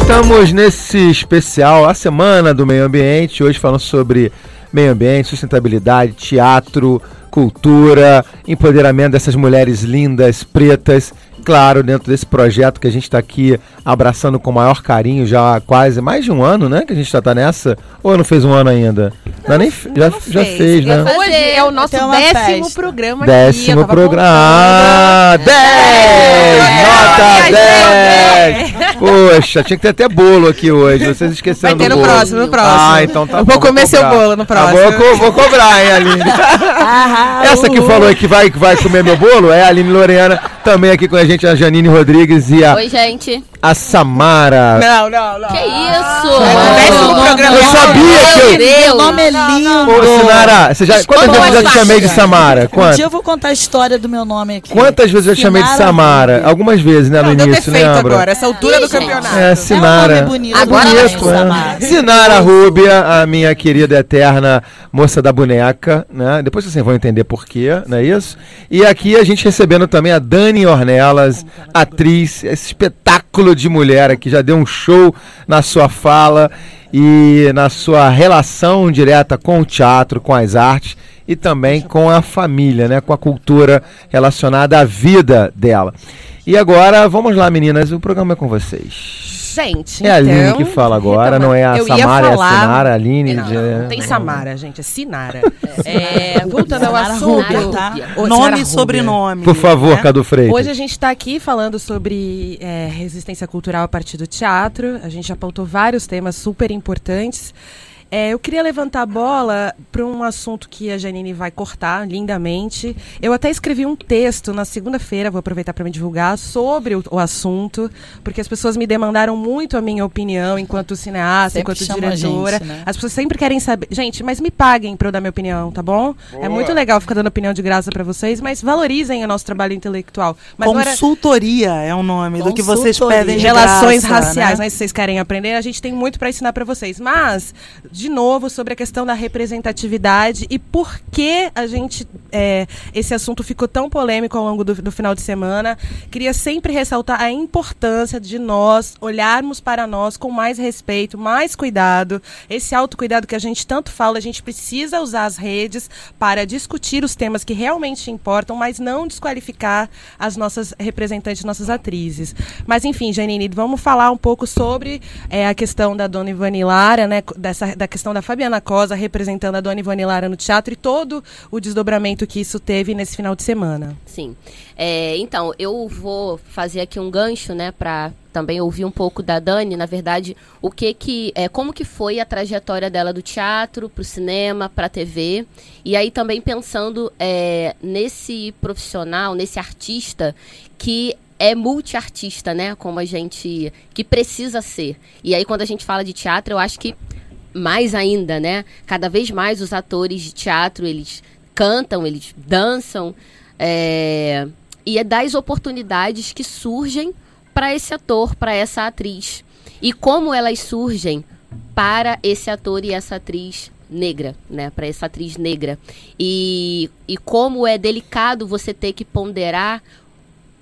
Estamos nesse especial, a Semana do Meio Ambiente, hoje falando sobre meio ambiente, sustentabilidade, teatro, cultura, empoderamento dessas mulheres lindas, pretas, claro, dentro desse projeto que a gente está aqui abraçando com o maior carinho já há quase mais de um ano, né? Que a gente já está nessa. Ou não fez um ano ainda? Não, nem fe- já, já fez, né?
Fazer.
Hoje é o nosso décimo
festa.
programa aqui.
Décimo programa. Ah,
contando.
10!
Ai,
Nota 10! Poxa, tinha que ter até bolo aqui hoje. [LAUGHS] Vocês esqueceram
Vai ter no
bolo.
próximo, no próximo.
Ah, então tá
Eu
bom.
vou comer seu
cobrar.
bolo no
Ah,
próximo.
vou, co- vou cobrar, hein, Aline? Essa que falou aí que vai, que vai comer meu bolo é a Aline Lorena. Também aqui com a gente a Janine Rodrigues e a,
Oi, gente.
A Samara.
Não, não, não.
Que isso?
no décimo
Não,
programa.
Eu sabia que eu-
Meu
nome é lindo.
Ô, Sinara, você já, quantas vezes eu já te chamei de Samara?
Um
Quantas?
dia eu vou contar a história do meu nome aqui.
Quantas vezes eu já chamei de Samara? Algumas vezes, né, no
Não, deu
início,
defeito
lembra?
agora, essa altura
Ih,
do
gente.
campeonato.
É, Sinara.
É um nome bonito.
Agora
bonito,
vai,
é.
Samara.
Sinara Rúbia, a minha querida eterna moça da boneca, né? Depois vocês vão entender por quê, não é isso? E aqui a gente recebendo também a Dani Ornelas, atriz, esse espetáculo de mulher aqui, já deu um show na sua fala e na sua relação direta com o teatro, com as artes e também com a família, né? Com a cultura relacionada à vida dela. E agora, vamos lá, meninas, o programa é com vocês.
Gente,
É a Aline
então,
que fala agora, não é a
eu
Samara, é a
falar-
Sinara, a Aline.
Não,
de-
não tem Samara, gente, é Sinara. [LAUGHS] É, voltando ao assunto.
Tá?
Ô,
Nome e sobrenome.
Por favor,
né?
Cadu Freitas.
Hoje a gente está aqui falando sobre é, resistência cultural a partir do teatro. A gente já pautou vários temas super importantes. É, eu queria levantar a bola para um assunto que a Janine vai cortar lindamente. Eu até escrevi um texto na segunda-feira, vou aproveitar para me divulgar, sobre o, o assunto, porque as pessoas me demandaram muito a minha opinião enquanto cineasta,
Sempre
enquanto diretora.
gente, né?
As pessoas sempre querem saber. Gente, mas me paguem para eu dar minha opinião, tá bom? É muito legal ficar dando opinião de graça para vocês, mas valorizem o nosso trabalho intelectual. Mas era-
Consultoria é o nome do que vocês pedem de
relações
graça,
raciais,
né?
mas se vocês querem aprender, a gente tem muito para ensinar para vocês. Mas, de novo, sobre a questão da representatividade e por que a gente é, esse assunto ficou tão polêmico ao longo do, do final de semana. Queria sempre ressaltar a importância de nós olharmos para nós com mais respeito, mais cuidado. Esse autocuidado que a gente tanto fala, a gente precisa usar as redes para discutir os temas que realmente importam, mas não desqualificar as nossas representantes, nossas atrizes. Mas enfim, Janine, vamos falar um pouco sobre é, a questão da Dona Ivani Lara, né, dessa, da da questão da Fabiana Cosa representando a Dona Ivone Lara no teatro e todo o desdobramento que isso teve nesse final de semana.
Sim. É, então, eu vou fazer aqui um gancho, né, para também ouvir um pouco da Dani, na verdade, o que que, é, como que foi a trajetória dela do teatro para o cinema, para a TV, e aí também pensando é, nesse profissional, nesse artista que é multiartista, né? Como a gente. que precisa ser. E aí, quando a gente fala de teatro, eu acho que mais ainda, né? Cada vez mais os atores de teatro, eles cantam, eles dançam. É... E é das oportunidades que surgem para esse ator, para essa atriz. E como elas surgem para esse ator e essa atriz negra, né, para essa atriz negra. E, e como é delicado você ter que ponderar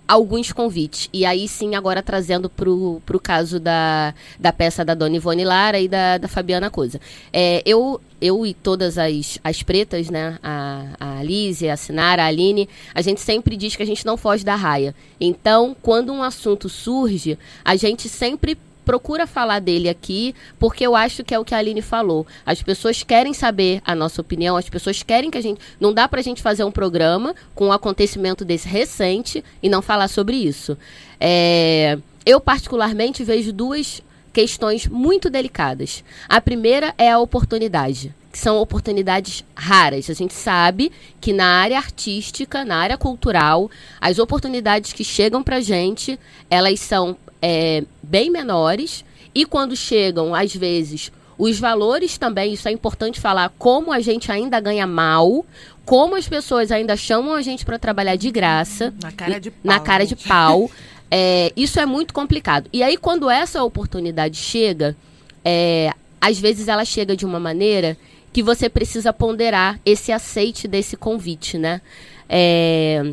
alguns convites. E aí sim, agora trazendo para o caso da, da peça da Dona Ivone Lara e da, da Fabiana Coisa. É, eu, eu e todas as, as pretas, né, a, a Alice, a Sinara, a Aline, a gente sempre diz que a gente não foge da raia. Então, quando um assunto surge, a gente sempre procura falar dele aqui, porque eu acho que é o que a Aline falou. As pessoas querem saber a nossa opinião, as pessoas querem que a gente. Não dá pra gente fazer um programa com um acontecimento desse recente e não falar sobre isso. É, eu, particularmente, vejo duas questões muito delicadas. A primeira é a oportunidade, que são oportunidades raras. A gente sabe que na área artística, na área cultural, as oportunidades que chegam pra gente, elas são é, bem menores e quando chegam, às vezes, os valores também, isso é importante falar, como a gente ainda ganha mal, como as pessoas ainda chamam a gente para trabalhar de graça.
Na cara de pau.
Na cara de pau. [LAUGHS] É, isso é muito complicado. E aí, quando essa oportunidade chega, é, às vezes ela chega de uma maneira que você precisa ponderar esse aceite desse convite, né? É,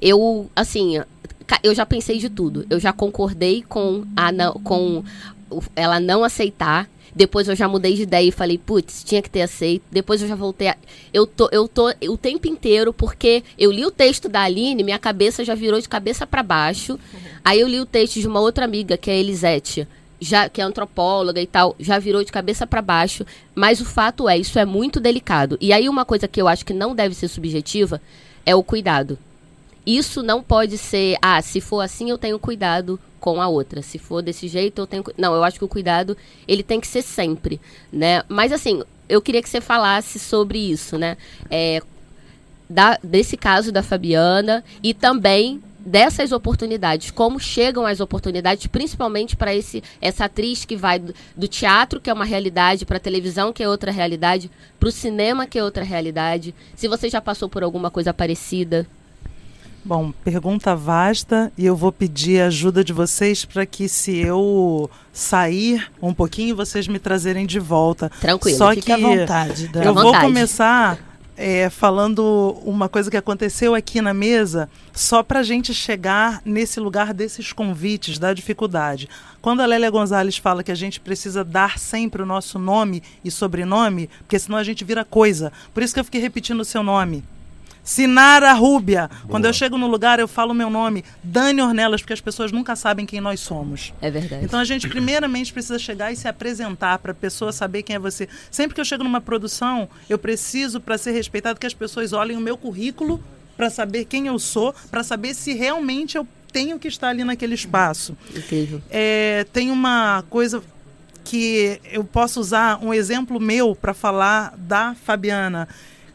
eu, assim, eu já pensei de tudo. Eu já concordei com, a com ela não aceitar. Depois eu já mudei de ideia e falei, putz, tinha que ter aceito. Depois eu já voltei. A... Eu tô, eu tô o tempo inteiro, porque eu li o texto da Aline, minha cabeça já virou de cabeça para baixo. Aí eu li o texto de uma outra amiga, que é a Elisete, já, que é antropóloga e tal, já virou de cabeça para baixo. Mas o fato é, isso é muito delicado. E aí uma coisa que eu acho que não deve ser subjetiva é o cuidado. Isso não pode ser, ah, se for assim eu tenho cuidado com a outra. Se for desse jeito eu tenho, não, eu acho que o cuidado ele tem que ser sempre, né? Mas assim, eu queria que você falasse sobre isso, né? É, da, desse caso da Fabiana e também dessas oportunidades, como chegam as oportunidades, principalmente para esse essa atriz que vai do, do teatro, que é uma realidade, para a televisão, que é outra realidade, para o cinema, que é outra realidade. Se você já passou por alguma coisa parecida.
Bom, pergunta vasta e eu vou pedir a ajuda de vocês para que se eu sair um pouquinho, vocês me trazerem de volta.
Tranquilo,
Só que
à vontade.
Eu vou começar é, falando uma coisa que aconteceu aqui na mesa, só para a gente chegar nesse lugar desses convites, da dificuldade. Quando a Lélia Gonzalez fala que a gente precisa dar sempre o nosso nome e sobrenome, porque senão a gente vira coisa. Por isso que eu fiquei repetindo o seu nome. Sinara Rúbia. Quando eu chego no lugar, eu falo o meu nome, Dani Ornelas, porque as pessoas nunca sabem quem nós somos.
É verdade.
Então a gente primeiramente precisa chegar e se apresentar para a pessoa saber quem é você. Sempre que eu chego numa produção, eu preciso para ser respeitado que as pessoas olhem o meu currículo para saber quem eu sou, para saber se realmente eu tenho que estar ali naquele espaço.
Incrível.
É, tem uma coisa que eu posso usar um exemplo meu para falar da Fabiana.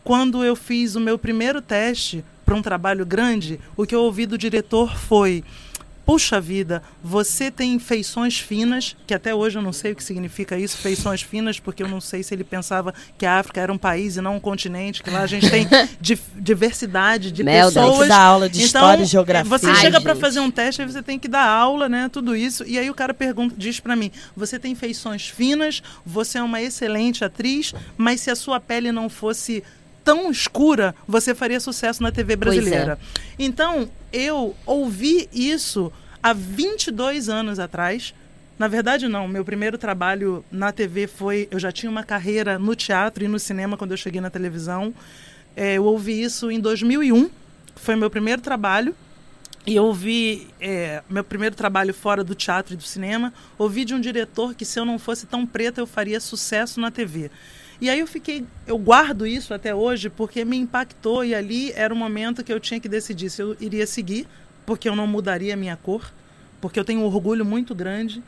Quando eu fiz o meu primeiro teste para um trabalho grande, o que eu ouvi do diretor foi: Puxa vida, você tem feições finas, que até hoje eu não sei o que significa isso, feições finas, porque eu não sei se ele pensava que a África era um país e não um continente, que lá a gente tem [LAUGHS] di- diversidade de
Mel,
Tem
pessoas.
que dar aula de
Então,
história e geografia.
Você
Ai,
chega para fazer um teste, aí você tem que dar aula, né? Tudo isso. E aí o cara pergunta, diz para mim: você tem feições finas, você é uma excelente atriz, mas se a sua pele não fosse tão escura, você faria sucesso na TV
é.
brasileira. Então, eu ouvi isso há 22 anos atrás. Na verdade, não. Meu primeiro trabalho na TV foi. Eu já tinha uma carreira no teatro e no cinema quando eu cheguei na televisão. É, eu ouvi isso em 2001. Foi meu primeiro trabalho. E eu ouvi é, meu primeiro trabalho fora do teatro e do cinema, ouvi de um diretor que se eu não fosse tão preta eu faria sucesso na TV. E aí eu fiquei, eu guardo isso até hoje porque me impactou e ali era o momento que eu tinha que decidir se eu iria seguir, porque eu não mudaria a minha cor, porque eu tenho um orgulho muito grande.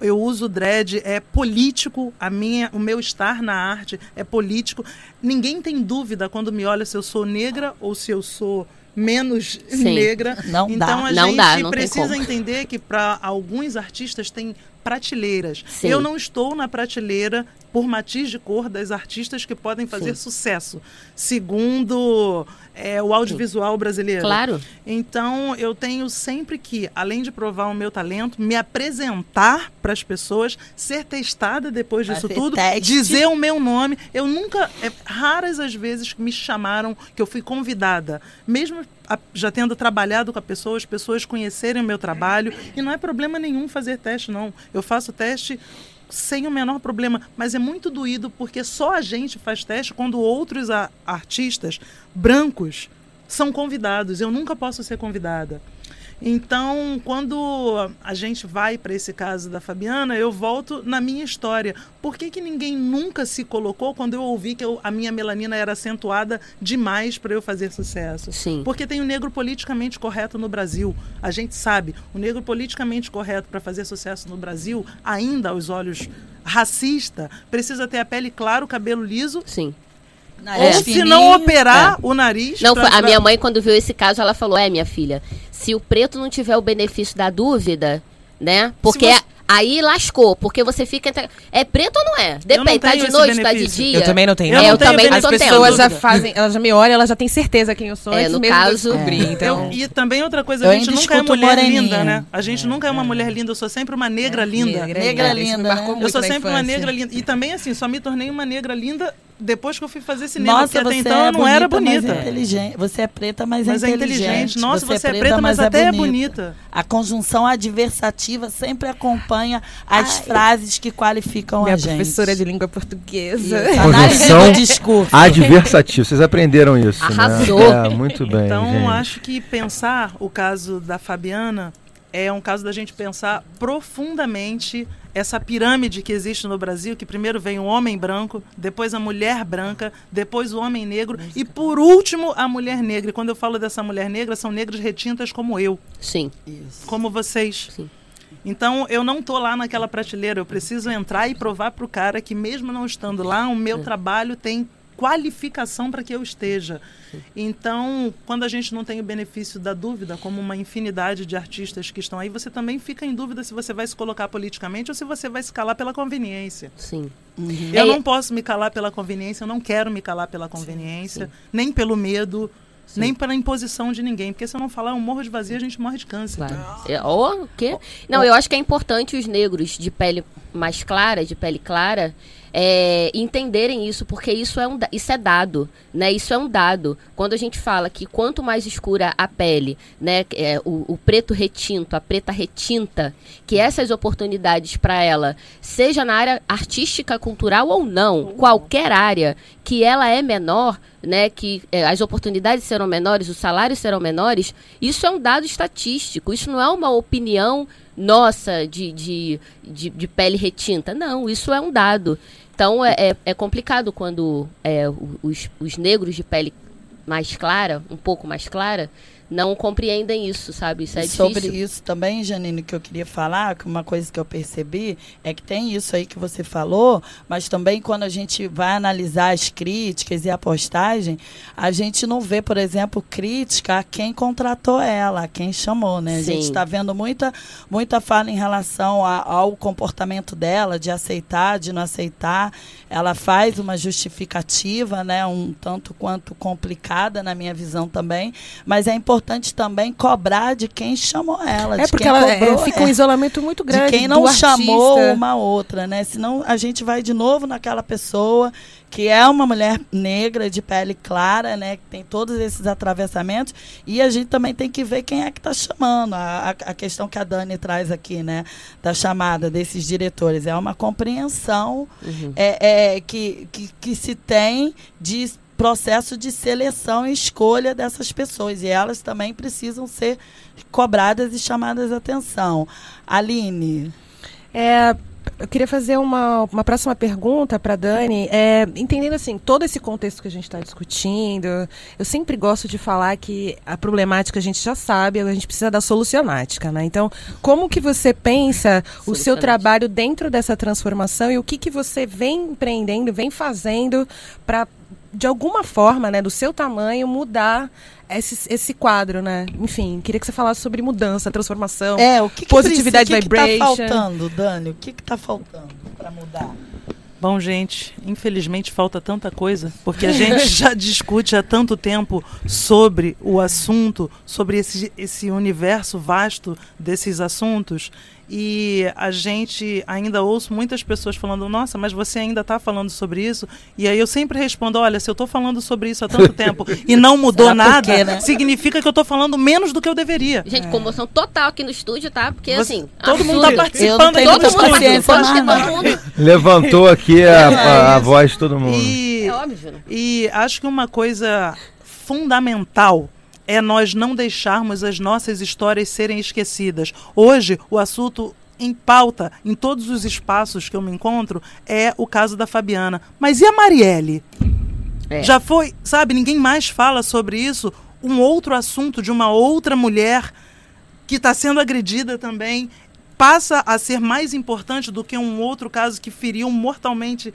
Eu uso dread, é político, a minha, o meu estar na arte é político. Ninguém tem dúvida quando me olha se eu sou negra ou se eu sou menos
Sim.
negra.
Não
então
dá.
a
Não
gente
dá, não
precisa entender que para alguns artistas tem prateleiras.
Sim.
Eu não estou na prateleira por matiz de cor das artistas que podem fazer
Sim.
sucesso, segundo é, o audiovisual brasileiro.
Claro.
Então, eu tenho sempre que, além de provar o meu talento, me apresentar para as pessoas, ser testada depois disso tudo,
teste.
dizer o meu nome. Eu nunca, é, raras as vezes que me chamaram, que eu fui convidada, mesmo já tendo trabalhado com a pessoa, as pessoas conhecerem o meu trabalho, e não é problema nenhum fazer teste, não. Eu faço teste sem o menor problema, mas é muito doído porque só a gente faz teste quando outros artistas brancos são convidados. Eu nunca posso ser convidada. Então, quando a gente vai para esse caso da Fabiana, eu volto na minha história. Por que, que ninguém nunca se colocou quando eu ouvi que eu- a minha melanina era acentuada demais para eu fazer sucesso?
Sim.
Porque tem o negro politicamente correto no Brasil. A gente sabe, o negro politicamente correto para fazer sucesso no Brasil, ainda aos olhos racista, precisa ter a pele clara, o cabelo liso,
Sim.
Nariz
ou se
fininho.
não operar o nariz.
É. Não,
pra-
a
pra-
minha mãe, quando viu esse caso, ela falou: É, minha filha, se o preto não tiver o benefício da dúvida, né? Porque
você-
aí lascou, porque você fica. entre- É preto ou não é? Depende, tá
tenho
de noite, tá de
benefício.
dia.
Eu também não tenho.
Eu
É,
não
eu
tenho
também não
As
tô
pessoas já fazem, elas já me olham, elas já têm certeza quem eu sou
É, no
mesmo
caso-
eu descobrir.
Eu-
Então,
e também outra coisa,
Eu
a gente nunca é mulher
moreninha.
linda, né? A gente nunca é uma mulher linda, eu sou sempre uma negra linda.
Negra
isso me
linda,
marcou
né?
Eu sou sempre uma negra linda. E também, assim, só me tornei uma negra linda depois que eu fui fazer cinema.
Nossa,
porque até
você
então
é
eu não era
bonita, mas
bonita.
é inteligente. Você é preta, mas,
Mas
é
é
inteligente.
inteligente. Nossa, você é preta, mas até é bonita.
A conjunção adversativa sempre acompanha as frases que qualificam
minha
a gente.
professora de língua portuguesa.
Isso,
Conjunção
discurso.
Adversativo. Vocês aprenderam isso,
Arrasou.
né? É, muito bem,
Então,
gente.
acho que pensar o caso da Fabiana é um caso da gente pensar profundamente essa pirâmide que existe no Brasil, que primeiro vem o homem branco, depois a mulher branca, depois o homem negro e por último a mulher negra. E quando eu falo dessa mulher negra, são negras retintas como eu,
Sim.
como vocês.
Sim.
Então eu não tô lá naquela prateleira, eu preciso entrar e provar para o cara que mesmo não estando lá, o meu trabalho tem qualificação para que eu esteja. Então, quando a gente não tem o benefício da dúvida, como uma infinidade de artistas que estão aí, você também fica em dúvida se você vai se colocar politicamente ou se você vai se calar pela conveniência.
Sim.
Eu
É,
não posso me calar pela conveniência, eu não quero me calar pela conveniência, nem pelo medo, nem pela imposição de ninguém. Porque se eu não falar um morro de vazio, a gente morre de câncer.
Claro. É, ó, o quê? Não, eu acho que é importante os negros de pele mais clara, de pele clara, é, entenderem isso, porque isso é, um, isso é dado, né? Isso é um dado. Quando a gente fala que quanto mais escura a pele, né? é, o, o preto retinto, a preta retinta, que essas oportunidades para ela, seja na área artística, cultural ou não, qualquer área, que ela é menor, né? Que é, as oportunidades serão menores, os salários serão menores, isso é um dado estatístico, isso não é uma opinião nossa de, de, de, de pele retinta. Não, isso é um dado. Então é, é, é complicado quando é, os, os negros de pele mais clara, um pouco mais clara, não compreendem isso, sabe? Isso é
E sobre
difícil.
isso também, Janine, que eu queria falar, que uma coisa que eu percebi é que tem isso aí que você falou, mas também quando a gente vai analisar as críticas e a postagem, a gente não vê, por exemplo, crítica a quem contratou ela, a quem chamou, né? A gente está vendo muita, muita fala em relação a- ao comportamento dela, de aceitar, de não aceitar. Ela faz uma justificativa, né? Um tanto quanto complicada na minha visão também, mas é importante também cobrar de quem chamou ela.
É
de
porque ela é,
cobrou,
fica
é,
um isolamento muito
de
grande.
quem não chamou
artista.
uma outra, né? Senão a gente vai de novo naquela pessoa que é uma mulher negra de pele clara, né? Que tem todos esses atravessamentos. E a gente também tem que ver quem é que está chamando. A, a, a questão que a Dani traz aqui, né? Da chamada desses diretores. É uma compreensão
Uhum.
é, é, que, que, que se tem de processo de seleção e escolha dessas pessoas. E elas também precisam ser cobradas e chamadas a atenção. Aline.
É, eu queria fazer uma, uma próxima pergunta para Dani, é, entendendo assim todo esse contexto que a gente está discutindo. Eu sempre gosto de falar que a problemática a gente já sabe, a gente precisa da solucionática, né? Então, como que você pensa o seu trabalho dentro dessa transformação e o que que você vem empreendendo, vem fazendo para de alguma forma, né, do seu tamanho, mudar esse, esse quadro, né? Enfim, queria que você falasse sobre mudança, transformação,
É, o que, que
positividade
precisa, o que que
vibration.
tá faltando, Dani? O que que tá faltando para mudar?
Bom, gente, infelizmente falta tanta coisa, porque a gente [LAUGHS] já discute há tanto tempo sobre o assunto, sobre esse, esse universo vasto desses assuntos, e a gente ainda ouço muitas pessoas falando: Nossa, mas você ainda está falando sobre isso? E aí eu sempre respondo: Olha, se eu estou falando sobre isso há tanto tempo e não [LAUGHS] mudou nada,
quê, né?
significa que eu estou falando menos do que eu deveria.
Gente, comoção total aqui no estúdio, tá? Porque
Você-
assim.
todo mundo
absurdo.
tá participando
Eu não tenho
aí
Todo
do
muita
mundo
paciência
participando, todo mundo.
Levantou aqui a, [LAUGHS] a- a voz de todo mundo.
E,
É óbvio. né?
E acho que uma coisa fundamental é nós não deixarmos as nossas histórias serem esquecidas. Hoje, o assunto em pauta, em todos os espaços que eu me encontro, é o caso da Fabiana. Mas e a Marielle?
É.
Já foi, sabe, ninguém mais fala sobre isso. Um outro assunto de uma outra mulher que está sendo agredida também passa a ser mais importante do que um outro caso que feriu mortalmente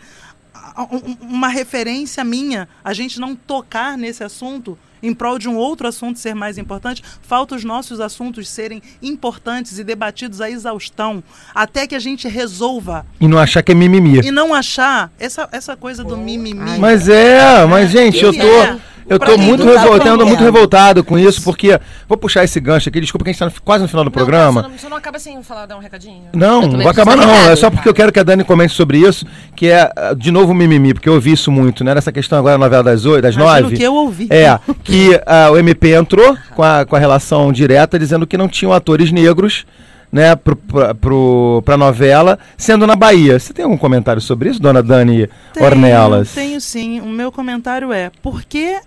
um- uma referência minha. A gente não tocar nesse assunto em prol de um outro assunto ser mais importante, falta os nossos assuntos serem importantes e debatidos à exaustão, até que a gente resolva
E não achar que é mimimi.
e não achar essa, essa coisa do mimimi.
Mas é, mas gente, eu tô,
É.
eu
quem
muito
não tá
revoltado,
aprendendo.
muito revoltado com isso, porque vou puxar esse gancho aqui, desculpa que a gente tá no- quase no final do programa.
Não, você não acaba sem falar, dar um recadinho?
Não, não vai acabar não. É só porque eu quero que a Dani comente sobre isso, que é, ah, de novo, mimimi, porque eu ouvi isso muito, né? Nessa questão agora, na novela das oito, das
Imagino
nove.
que eu ouvi.
É, que ah, o MP entrou com a, com a relação direta, dizendo que não tinham atores negros, né, pro, pra, pro, pra novela, sendo na Bahia. Você tem algum comentário sobre isso, dona Dani
Tenho,
Ornelas?
Tenho sim. O meu comentário é: por que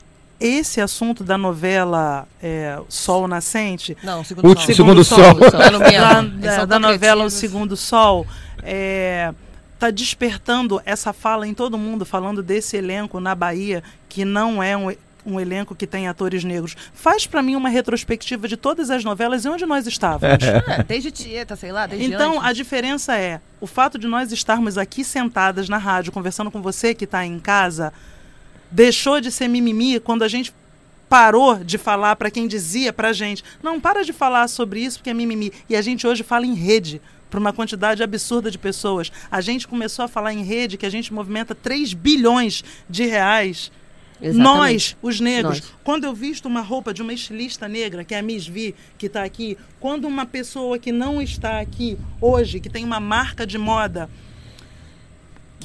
esse assunto da novela é, Sol Nascente,
Não, segundo
Último-
sol.
segundo sol.
Pelo [LAUGHS] menos.
da, da- da novela O. Segundo Sol, é, tá despertando essa fala em todo mundo, falando desse elenco na Bahia, que não é um, um elenco que tem atores negros. Faz pra mim uma retrospectiva de todas as novelas e onde nós estávamos.
É, desde Tieta, sei lá, desde
Então,
antes.
a diferença é o fato de nós estarmos aqui sentadas na rádio, conversando com você que está em casa, deixou de ser mimimi quando a gente parou de falar para quem dizia pra gente, não, para de falar sobre isso porque é mimimi. E a gente hoje fala em rede para uma quantidade absurda de pessoas. A gente começou a falar em rede que a gente movimenta 3 bilhões de reais.
Exatamente.
Nós, os negros,
Nós.
quando eu visto uma roupa de uma estilista negra, que é a Miss Vi, que está aqui, quando uma pessoa que não está aqui hoje, que tem uma marca de moda,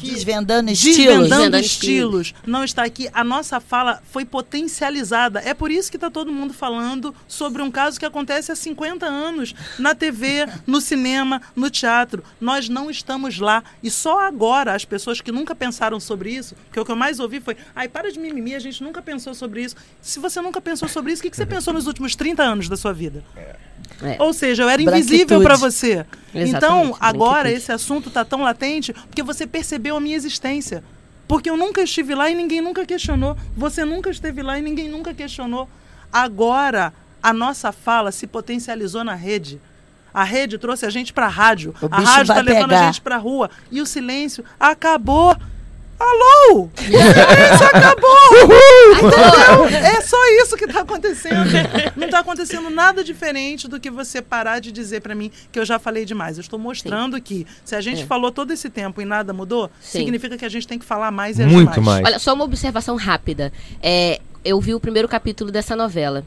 Desvendando estilos.
desvendando
Desvendando
estilos, não está aqui, a nossa fala foi potencializada. É por isso que está todo mundo falando sobre um caso que acontece há 50 anos na TV, no cinema, no teatro. Nós não estamos lá. E só agora as pessoas que nunca pensaram sobre isso, porque o que eu mais ouvi foi: ai, para de mimimi, a gente nunca pensou sobre isso. Se você nunca pensou sobre isso, o que que você pensou nos últimos 30 anos da sua vida?
É.
Ou seja, eu era invisível para você.
Exatamente,
Então, agora
branquitude.
esse assunto está tão latente porque você percebeu a minha existência. Porque eu nunca estive lá e ninguém nunca questionou. Você nunca esteve lá e ninguém nunca questionou. Agora, a nossa fala se potencializou na rede. A rede trouxe a gente para a rádio.
O
a rádio está levando
pegar.
a gente para a rua. E o silêncio acabou. Alô? O silêncio acabou! [LAUGHS] Entendeu? É só isso que está acontecendo. Não está acontecendo nada diferente do que você parar de dizer para mim que eu já falei demais. Eu estou mostrando que se a gente
É.
falou todo esse tempo e nada mudou,
Sim.
significa que a gente tem que falar mais e agir
Muito mais.
Olha, só uma observação rápida. É, eu vi o primeiro capítulo dessa novela.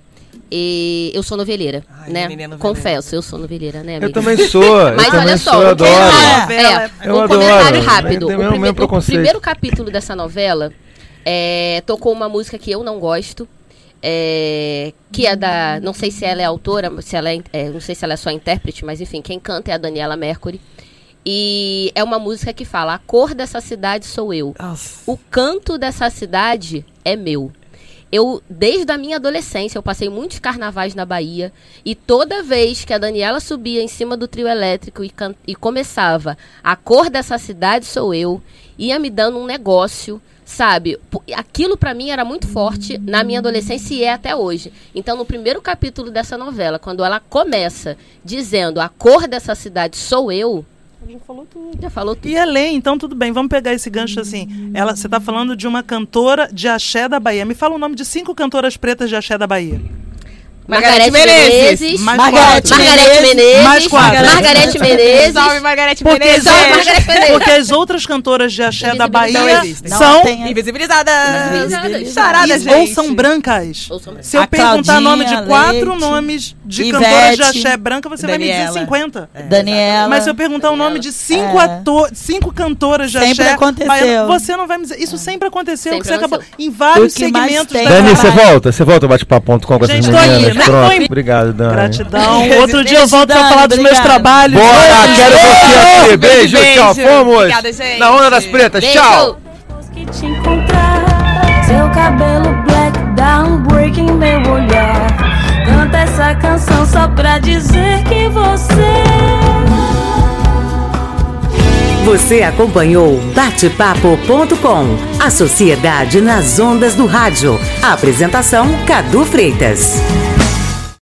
E eu sou noveleira,
Ai,
né?
noveleira.
Confesso, eu sou noveleira, né, amiga?
Eu também sou, eu [LAUGHS]
Mas
também
olha
sou,
só,
eu
o
adoro.
Novela
é,
Eu
um
adoro.
comentário rápido. O, prime- o primeiro capítulo dessa novela é, tocou uma música que eu não gosto. é, que é da. Não sei se ela é autora, se ela é, é, não sei se ela é só intérprete, mas enfim, quem canta é a Daniela Mercury. E é uma música que fala: A cor dessa cidade sou eu.
Nossa.
O canto dessa cidade é meu. Eu, desde a minha adolescência, eu passei muitos carnavais na Bahia e toda vez que a Daniela subia em cima do trio elétrico e, e começava a cor dessa cidade sou eu, ia me dando um negócio, sabe? Aquilo pra mim era muito forte na minha adolescência e é até hoje. Então, no primeiro capítulo dessa novela, quando ela começa dizendo a cor dessa cidade sou eu, já falou tudo. Já falou tudo.
E além, então tudo bem, vamos pegar esse gancho assim. Ela, você está falando de uma cantora de axé da Bahia. Me fala o nome de cinco cantoras pretas de axé da Bahia.
Margarete
Menezes.
Menezes.
Mais
Margarete
quatro.
Margarete Menezes.
Mais quatro.
Margarete Menezes.
Salve, Margarete
Porque,
Menezes.
Salve, Margarete Menezes.
porque as outras cantoras de axé da Bahia
Não existem.
Não
são.
Invisibilizadas.
Charada,
e-
gente.
ou são brancas.
Ou são brancas.
Se eu
A
perguntar nome de quatro
Leite,
nomes de
Ivete,
cantoras de axé branca, você vai me dizer 50.
Daniela.
Mas se eu perguntar o nome de cinco,
É.
ator, cinco cantoras de
Sempre
axé,
aconteceu.
baiano, você não vai me dizer. Isso sempre aconteceu.
Sempre
que você acabou,
aconteceu.
em vários segmentos da
Dani, você volta? Você volta ao bate-papo.com com essas meninas? Pronto.
Aí.
Obrigado, Dani.
Gratidão. Outro dia eu volto pra
Dani,
falar dos meus trabalhos.
Bora, quero você aqui. Beijo,
Beijo.
tchau. Fomos.
Obrigada, gente.
Na onda das pretas,
Beijo.
tchau.
que te encontrar. Seu cabelo black dá um break em meu olhar. Canta essa canção só pra dizer que você.
Você acompanhou Batepapo.com, a sociedade nas ondas do rádio. Apresentação Cadu Freitas.